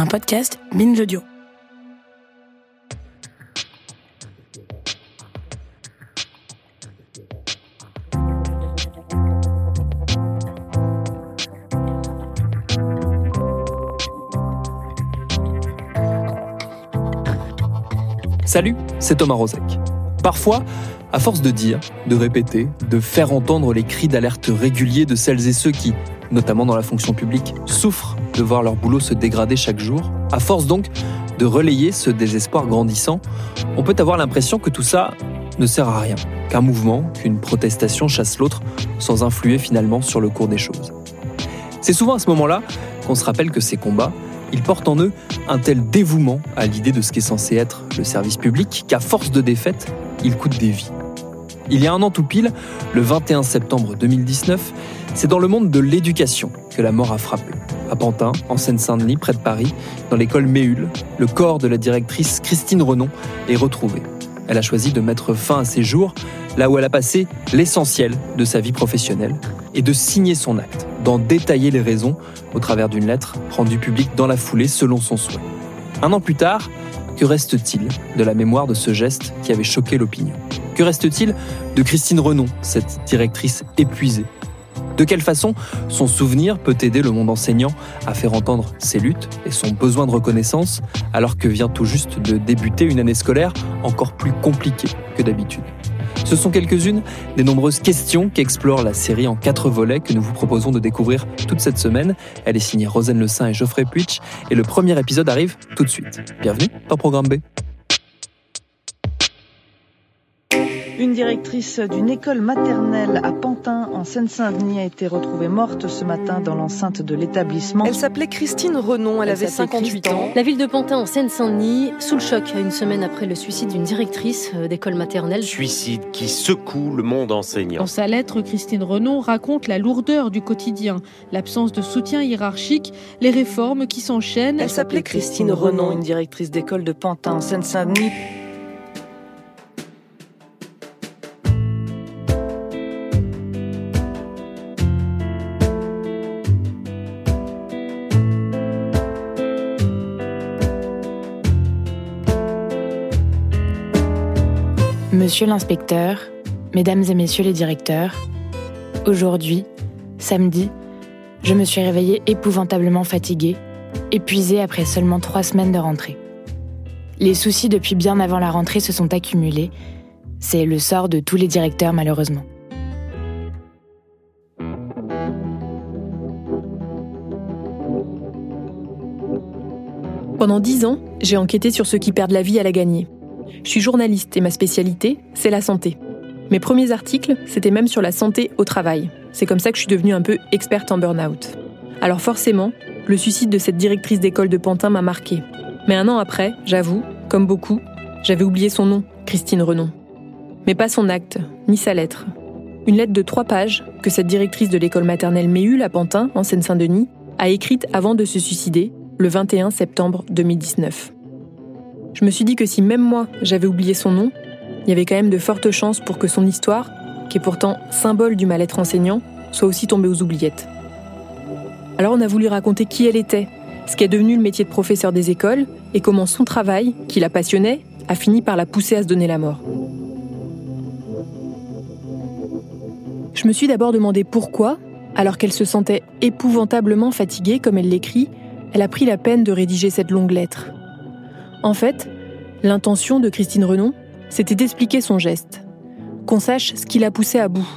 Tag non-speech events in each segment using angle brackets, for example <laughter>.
Un podcast Binge Audio. Salut, c'est Thomas Rozek. Parfois, à force de dire, de répéter, de faire entendre les cris d'alerte réguliers de celles et ceux qui, notamment dans la fonction publique, souffrent de voir leur boulot se dégrader chaque jour, à force donc de relayer ce désespoir grandissant, on peut avoir l'impression que tout ça ne sert à rien, qu'un mouvement, qu'une protestation chasse l'autre sans influer finalement sur le cours des choses. C'est souvent à ce moment-là qu'on se rappelle que ces combats, ils portent en eux un tel dévouement à l'idée de ce qu'est censé être le service public qu'à force de défaites, ils coûtent des vies. Il y a un an tout pile, le 21 septembre 2019, c'est dans le monde de l'éducation que la mort a frappé. À Pantin, en Seine-Saint-Denis, près de Paris, dans l'école Méhul, le corps de la directrice Christine Renon est retrouvé. Elle a choisi de mettre fin à ses jours là où elle a passé l'essentiel de sa vie professionnelle et de signer son acte, d'en détailler les raisons au travers d'une lettre rendue publique dans la foulée selon son souhait. Un an plus tard, que reste-t-il de la mémoire de ce geste qui avait choqué l'opinion? Que reste-t-il de Christine Renon, cette directrice épuisée? De quelle façon son souvenir peut aider le monde enseignant à faire entendre ses luttes et son besoin de reconnaissance alors que vient tout juste de débuter une année scolaire encore plus compliquée que d'habitude ce sont quelques-unes des nombreuses questions qu'explore la série en quatre volets que nous vous proposons de découvrir toute cette semaine. Elle est signée Rosen Le Saint et Geoffrey Puitch et le premier épisode arrive tout de suite. Bienvenue dans Programme B. Une directrice d'une école maternelle à Pantin, en Seine-Saint-Denis, a été retrouvée morte ce matin dans l'enceinte de l'établissement. Elle s'appelait Christine Renon, elle, avait 58 ans. La ville de Pantin, en Seine-Saint-Denis, sous le choc, une semaine après le suicide d'une directrice euh, d'école maternelle. Suicide qui secoue le monde enseignant. Dans sa lettre, Christine Renon raconte la lourdeur du quotidien, l'absence de soutien hiérarchique, les réformes qui s'enchaînent. Elle s'appelait Christine Renon, une directrice d'école de Pantin, en Seine-Saint-Denis. Monsieur l'inspecteur, mesdames et messieurs les directeurs, aujourd'hui, samedi, je me suis réveillée épouvantablement fatiguée, épuisée après seulement trois semaines de rentrée. Les soucis depuis bien avant la rentrée se sont accumulés. C'est le sort de tous les directeurs malheureusement. Pendant dix ans, j'ai enquêté sur ceux qui perdent la vie à la gagner. Je suis journaliste et ma spécialité, c'est la santé. Mes premiers articles, c'était même sur la santé au travail. C'est comme ça que je suis devenue un peu experte en burn-out. Alors forcément, le suicide de cette directrice d'école de Pantin m'a marqué. Mais un an après, j'avoue, comme beaucoup, j'avais oublié son nom, Christine Renon. Mais pas son acte, ni sa lettre. Une lettre de trois pages que cette directrice de l'école maternelle Méhul à Pantin, en Seine-Saint-Denis, a écrite avant de se suicider, le 21 septembre 2019. Je me suis dit que si même moi j'avais oublié son nom, il y avait quand même de fortes chances pour que son histoire, qui est pourtant symbole du mal-être enseignant, soit aussi tombée aux oubliettes. Alors on a voulu raconter qui elle était, ce qui est devenu le métier de professeur des écoles, et comment son travail, qui la passionnait, a fini par la pousser à se donner la mort. Je me suis d'abord demandé pourquoi, alors qu'elle se sentait épouvantablement fatiguée, comme elle l'écrit, elle a pris la peine de rédiger cette longue lettre. En fait, l'intention de Christine Renon, c'était d'expliquer son geste, qu'on sache ce qui l'a poussé à bout.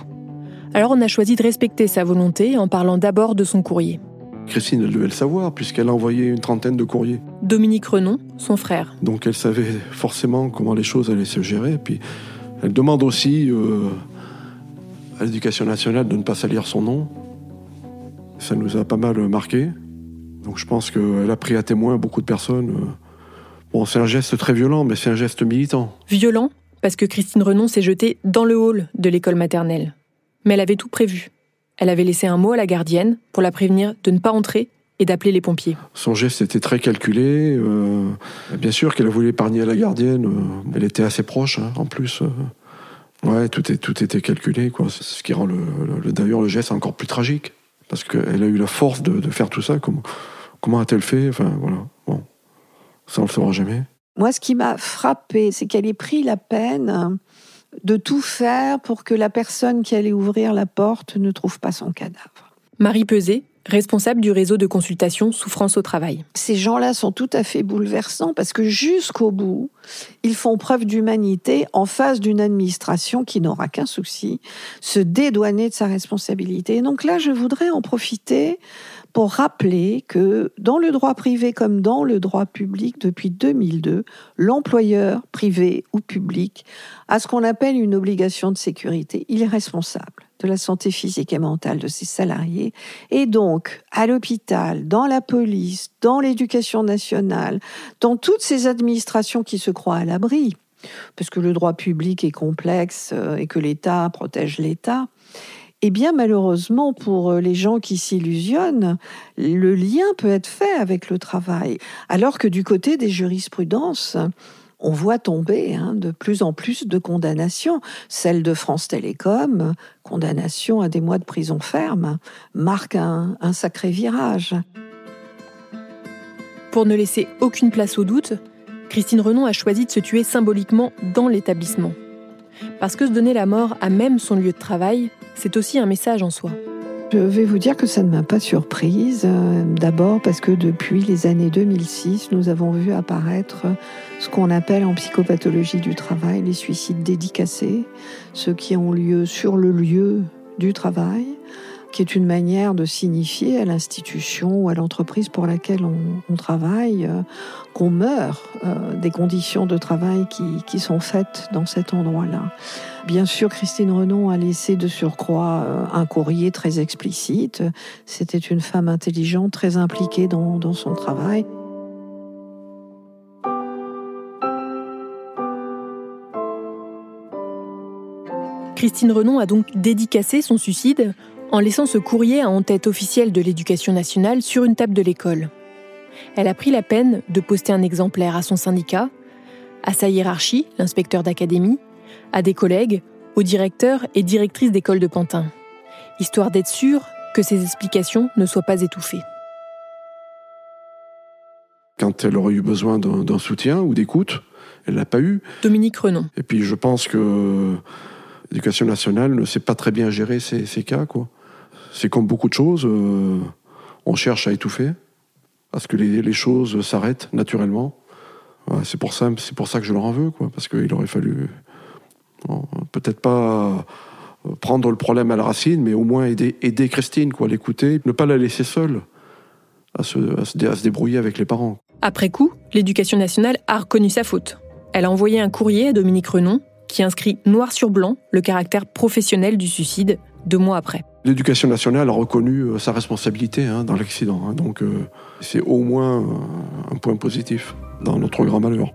Alors on a choisi de respecter sa volonté en parlant d'abord de son courrier. Christine, elle devait le savoir, puisqu'elle a envoyé une trentaine de courriers. Dominique Renon, son frère. Donc elle savait forcément comment les choses allaient se gérer. Puis elle demande aussi euh, à l'éducation nationale de ne pas salir son nom. Ça nous a pas mal marqué. Donc je pense qu'elle a pris à témoin beaucoup de personnes. Bon, c'est un geste très violent, mais c'est un geste militant. Violent, parce que Christine Renon s'est jetée dans le hall de l'école maternelle. Mais elle avait tout prévu. Elle avait laissé un mot à la gardienne pour la prévenir de ne pas entrer et d'appeler les pompiers. Son geste était très calculé. Euh, bien sûr qu'elle a voulu épargner la gardienne. Euh, elle était assez proche, hein, en plus. Euh. ouais, tout, est, tout était calculé. Quoi. Ce qui rend le, d'ailleurs le geste encore plus tragique. Parce qu'elle a eu la force de, faire tout ça. Comment, comment a-t-elle fait Enfin, voilà. Ça, on le saura jamais. Moi, ce qui m'a frappé, c'est qu'elle ait pris la peine de tout faire pour que la personne qui allait ouvrir la porte ne trouve pas son cadavre. Marie Peset, responsable du réseau de consultation Souffrance au travail. Ces gens-là sont tout à fait bouleversants parce que jusqu'au bout, ils font preuve d'humanité en face d'une administration qui n'aura qu'un souci, se dédouaner de sa responsabilité. Et donc là, je voudrais en profiter pour rappeler que dans le droit privé comme dans le droit public, depuis 2002, l'employeur, privé ou public, a ce qu'on appelle une obligation de sécurité. Il est responsable de la santé physique et mentale de ses salariés. Et donc, à l'hôpital, dans la police, dans l'éducation nationale, dans toutes ces administrations qui se croient à l'abri, parce que le droit public est complexe euh, et que l'État protège l'État, eh bien, malheureusement, pour euh, les gens qui s'illusionnent, le lien peut être fait avec le travail. Alors que du côté des jurisprudences, on voit tomber hein, de plus en plus de condamnations. Celle de France Télécom, condamnation à des mois de prison ferme, marque un, un sacré virage. Pour ne laisser aucune place au doute, Christine Renon a choisi de se tuer symboliquement dans l'établissement. Parce que se donner la mort à même son lieu de travail, c'est aussi un message en soi. Je vais vous dire que ça ne m'a pas surprise. Euh, d'abord parce que depuis les années 2006, nous avons vu apparaître ce qu'on appelle en psychopathologie du travail les suicides dédicacés, ceux qui ont lieu sur le lieu du travail, qui est une manière de signifier à l'institution ou à l'entreprise pour laquelle on, travaille euh, qu'on meurt euh, des conditions de travail qui, sont faites dans cet endroit-là. Bien sûr, Christine Renon a laissé de surcroît euh, un courrier très explicite. C'était une femme intelligente, très impliquée dans, dans son travail. Christine Renon a donc dédicacé son suicide en laissant ce courrier en tête officielle de l'éducation nationale sur une table de l'école. Elle a pris la peine de poster un exemplaire à son syndicat, à sa hiérarchie, l'inspecteur d'académie, à des collègues, aux directeurs et directrices d'école de Pantin, histoire d'être sûr que ses explications ne soient pas étouffées. Quand elle aurait eu besoin d'un soutien ou d'écoute, elle l'a pas eu. Dominique Renon. Et puis je pense que l'éducation nationale ne sait pas très bien gérer ces, cas, quoi c'est comme beaucoup de choses, euh, on cherche à étouffer, parce que les, choses s'arrêtent naturellement. c'est pour ça, que je leur en veux, quoi, parce qu'il aurait fallu peut-être pas prendre le problème à la racine, mais au moins aider, Christine, quoi, l'écouter, ne pas la laisser seule à se, à se débrouiller avec les parents. Après coup, l'éducation nationale a reconnu sa faute. Elle a envoyé un courrier à Dominique Renon qui inscrit noir sur blanc le caractère professionnel du suicide deux mois après. L'éducation nationale a reconnu euh, sa responsabilité hein, dans l'accident, hein. donc euh, c'est au moins euh, un point positif dans notre grand malheur.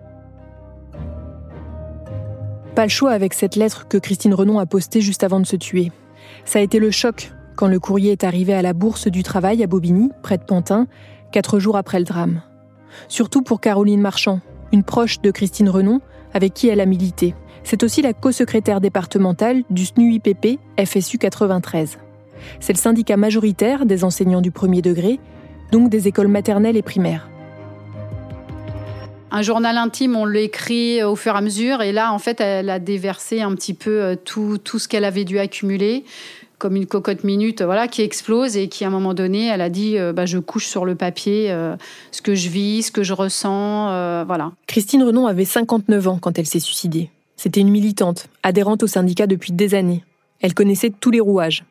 Pas le choix avec cette lettre que Christine Renon a postée juste avant de se tuer. Ça a été le choc quand le courrier est arrivé à la Bourse du Travail à Bobigny, près de Pantin, quatre jours après le drame. Surtout pour Caroline Marchand, une proche de Christine Renon, avec qui elle a milité. C'est aussi la co-secrétaire départementale du SNUIPP FSU 93. C'est le syndicat majoritaire des enseignants du premier degré, donc des écoles maternelles et primaires. Un journal intime, on l'écrit au fur et à mesure, et là, en fait, elle a déversé un petit peu euh, tout, tout ce qu'elle avait dû accumuler, comme une cocotte minute, voilà, qui explose et qui, à un moment donné, elle a dit, euh, bah, je couche sur le papier euh, ce que je vis, ce que je ressens, voilà. Christine Renon avait 59 ans quand elle s'est suicidée. C'était une militante, adhérente au syndicat depuis des années. Elle connaissait tous les rouages.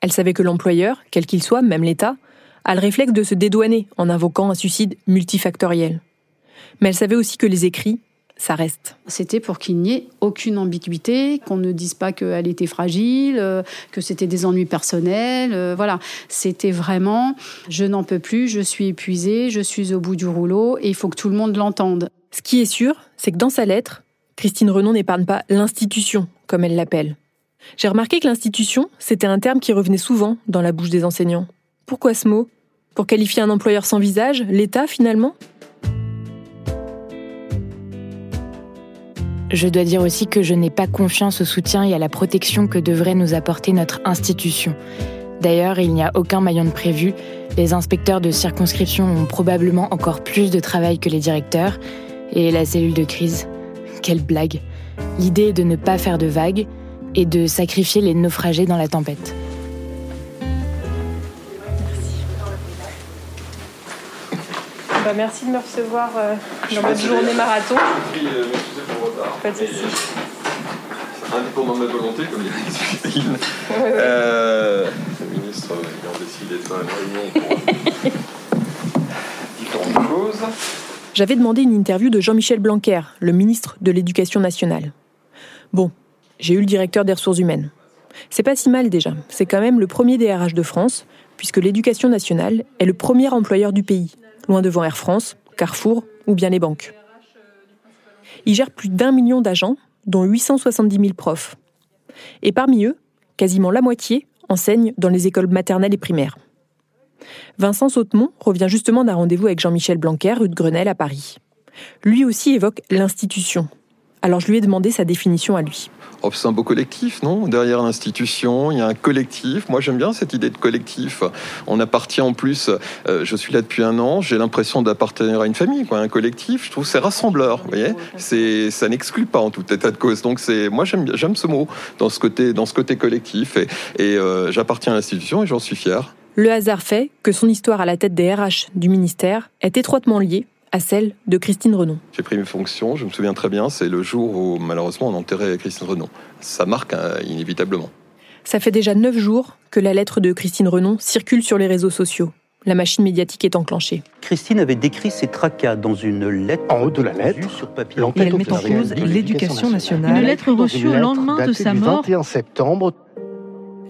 Elle savait que l'employeur, quel qu'il soit, même l'État, a le réflexe de se dédouaner en invoquant un suicide multifactoriel. Mais elle savait aussi que les écrits, ça reste. C'était pour qu'il n'y ait aucune ambiguïté, qu'on ne dise pas qu'elle était fragile, euh, que c'était des ennuis personnels. Euh, voilà, c'était vraiment je n'en peux plus, je suis épuisée, je suis au bout du rouleau et il faut que tout le monde l'entende. Ce qui est sûr, c'est que dans sa lettre, Christine Renon n'épargne pas l'institution, comme elle l'appelle. J'ai remarqué que l'institution, c'était un terme qui revenait souvent dans la bouche des enseignants. Pourquoi ce mot? Pour qualifier un employeur sans visage, l'État finalement? Je dois dire aussi que je n'ai pas confiance au soutien et à la protection que devrait nous apporter notre institution. D'ailleurs, il n'y a aucun maillon de prévu. Les inspecteurs de circonscription ont probablement encore plus de travail que les directeurs. Et la cellule de crise, quelle blague. L'idée est de ne pas faire de vagues et de sacrifier les naufragés dans la tempête. Bah, merci de me recevoir euh, dans votre journée marathon. Je euh, pour retard. Pas de soucis. Indépendant de ma volonté, comme dirait Christine. Euh, les ministres ayant décidé de faire une réunion pour <laughs> différentes choses. J'avais demandé une interview de Jean-Michel Blanquer, le ministre de l'Éducation nationale. Bon, j'ai eu le directeur des ressources humaines. C'est pas si mal déjà. C'est quand même le premier DRH de France, puisque l'éducation nationale est le premier employeur du pays loin devant Air France, Carrefour ou bien les banques. Il gère plus d'un million d'agents, dont 870 000 profs. Et parmi eux, quasiment la moitié enseigne dans les écoles maternelles et primaires. Vincent Sautemont revient justement d'un rendez-vous avec Jean-Michel Blanquer, rue de Grenelle à Paris. Lui aussi évoque l'institution. Alors je lui ai demandé sa définition à lui. Oh, c'est un beau collectif, non? Derrière l'institution, il y a un collectif. Moi, j'aime bien cette idée de collectif. On appartient en plus, euh, je suis là depuis un an, j'ai l'impression d'appartenir à une famille, quoi, un collectif. Je trouve c'est rassembleur, vous voyez? C'est, ça n'exclut pas en tout état de cause. Donc, c'est, moi, j'aime, j'aime ce mot dans ce côté, dans ce côté collectif. Et, et euh, j'appartiens à l'institution et j'en suis fier. Le hasard fait que son histoire à la tête des RH du ministère est étroitement liée à celle de Christine Renon. J'ai pris mes fonctions, je me souviens très bien, c'est le jour où malheureusement on enterrait Christine Renon. Ça marque hein, inévitablement. Ça fait déjà neuf jours que la lettre de Christine Renon circule sur les réseaux sociaux. La machine médiatique est enclenchée. Christine avait décrit ses tracas dans une lettre. En haut de la lettre, sur papier. Et elle met en cause l'éducation nationale. Une lettre reçue au lendemain de sa mort. 21 septembre.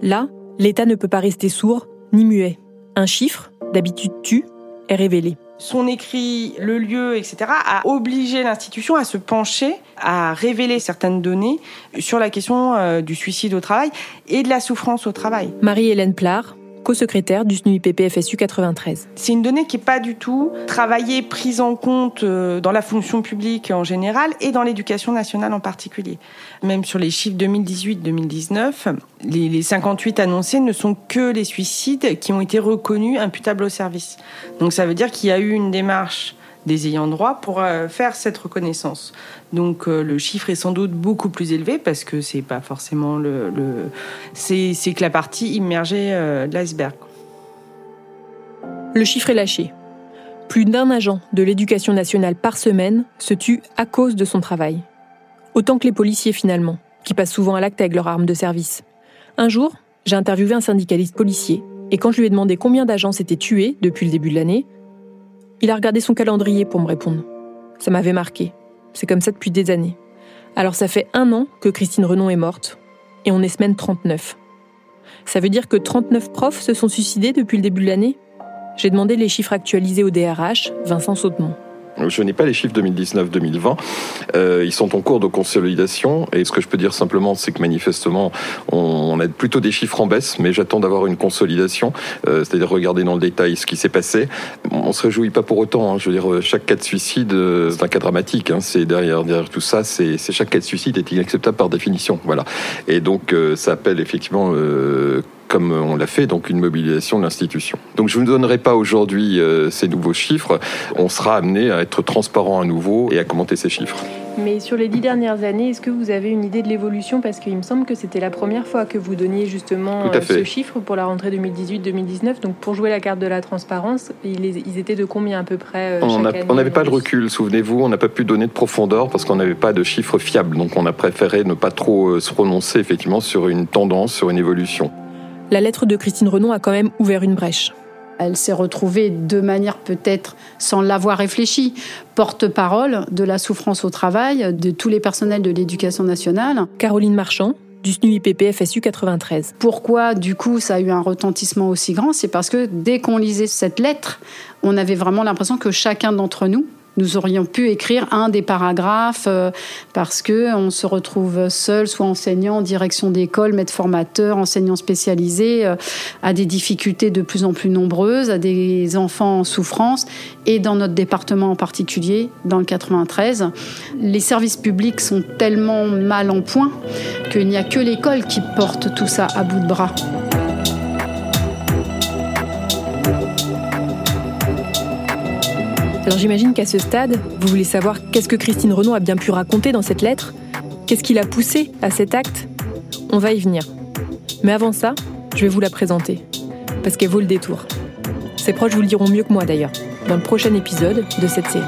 Là, l'État ne peut pas rester sourd ni muet. Un chiffre, d'habitude tu, est révélé son écrit, le lieu, etc., a obligé l'institution à se pencher, à révéler certaines données sur la question euh, du suicide au travail et de la souffrance au travail. Marie-Hélène Plard, co-secrétaire du SNUIPP FSU 93. C'est une donnée qui n'est pas du tout travaillée, prise en compte euh, dans la fonction publique en général et dans l'éducation nationale en particulier. Même sur les chiffres 2018-2019, les 58 annoncés ne sont que les suicides qui ont été reconnus imputables au service. Donc ça veut dire qu'il y a eu une démarche des ayants droit pour euh, faire cette reconnaissance. Donc euh, le chiffre est sans doute beaucoup plus élevé parce que c'est pas forcément le, c'est que la partie immergée euh, de l'iceberg. Le chiffre est lâché. Plus d'un agent de l'éducation nationale par semaine se tue à cause de son travail. Autant que les policiers finalement, qui passent souvent à l'acte avec leur arme de service. Un jour, j'ai interviewé un syndicaliste policier, et quand je lui ai demandé combien d'agents s'étaient tués depuis le début de l'année, il a regardé son calendrier pour me répondre. Ça m'avait marqué. C'est comme ça depuis des années. Alors ça fait un an que Christine Renon est morte, et on est semaine 39. Ça veut dire que 39 profs se sont suicidés depuis le début de l'année? J'ai demandé les chiffres actualisés au DRH, Vincent Sautemont. Je n'ai pas les chiffres 2019-2020. Euh, ils sont en cours de consolidation. Et ce que je peux dire simplement, c'est que manifestement, on, a plutôt des chiffres en baisse, mais j'attends d'avoir une consolidation, euh, c'est-à-dire regarder dans le détail ce qui s'est passé. On se réjouit pas pour autant. Hein. Je veux dire, chaque cas de suicide, euh, c'est un cas dramatique. Hein. C'est derrière, derrière tout ça, c'est chaque cas de suicide est inacceptable par définition. Voilà. Et donc, euh, ça appelle effectivement comme on l'a fait, donc une mobilisation de l'institution. Donc je ne vous donnerai pas aujourd'hui euh, ces nouveaux chiffres. On sera amené à être transparent à nouveau et à commenter ces chiffres. Mais sur les dix dernières années, est-ce que vous avez une idée de l'évolution? Parce qu'il me semble que c'était la première fois que vous donniez justement euh, ce chiffre pour la rentrée 2018-2019. Donc pour jouer la carte de la transparence, ils étaient de combien à peu près euh, On n'avait pas de recul, souvenez-vous. On n'a pas pu donner de profondeur parce qu'on n'avait pas de chiffres fiables. Donc on a préféré ne pas trop se prononcer effectivement sur une tendance, sur une évolution la lettre de Christine Renon a quand même ouvert une brèche. Elle s'est retrouvée de manière peut-être sans l'avoir réfléchi, porte-parole de la souffrance au travail de tous les personnels de l'éducation nationale. Caroline Marchand, du SNUIPP FSU 93. Pourquoi, du coup, ça a eu un retentissement aussi grand? C'est parce que dès qu'on lisait cette lettre, on avait vraiment l'impression que chacun d'entre nous, nous aurions pu écrire un des paragraphes euh, parce que on se retrouve seul, soit enseignant, direction d'école, maître formateur, enseignant spécialisé, euh, à des difficultés de plus en plus nombreuses, à des enfants en souffrance, et dans notre département en particulier, dans le 93, les services publics sont tellement mal en point qu'il n'y a que l'école qui porte tout ça à bout de bras. Alors j'imagine qu'à ce stade, vous voulez savoir qu'est-ce que Christine Renaud a bien pu raconter dans cette lettre Qu'est-ce qui l'a poussée à cet acte On va y venir. Mais avant ça, je vais vous la présenter, parce qu'elle vaut le détour. Ses proches vous le diront mieux que moi d'ailleurs, dans le prochain épisode de cette série.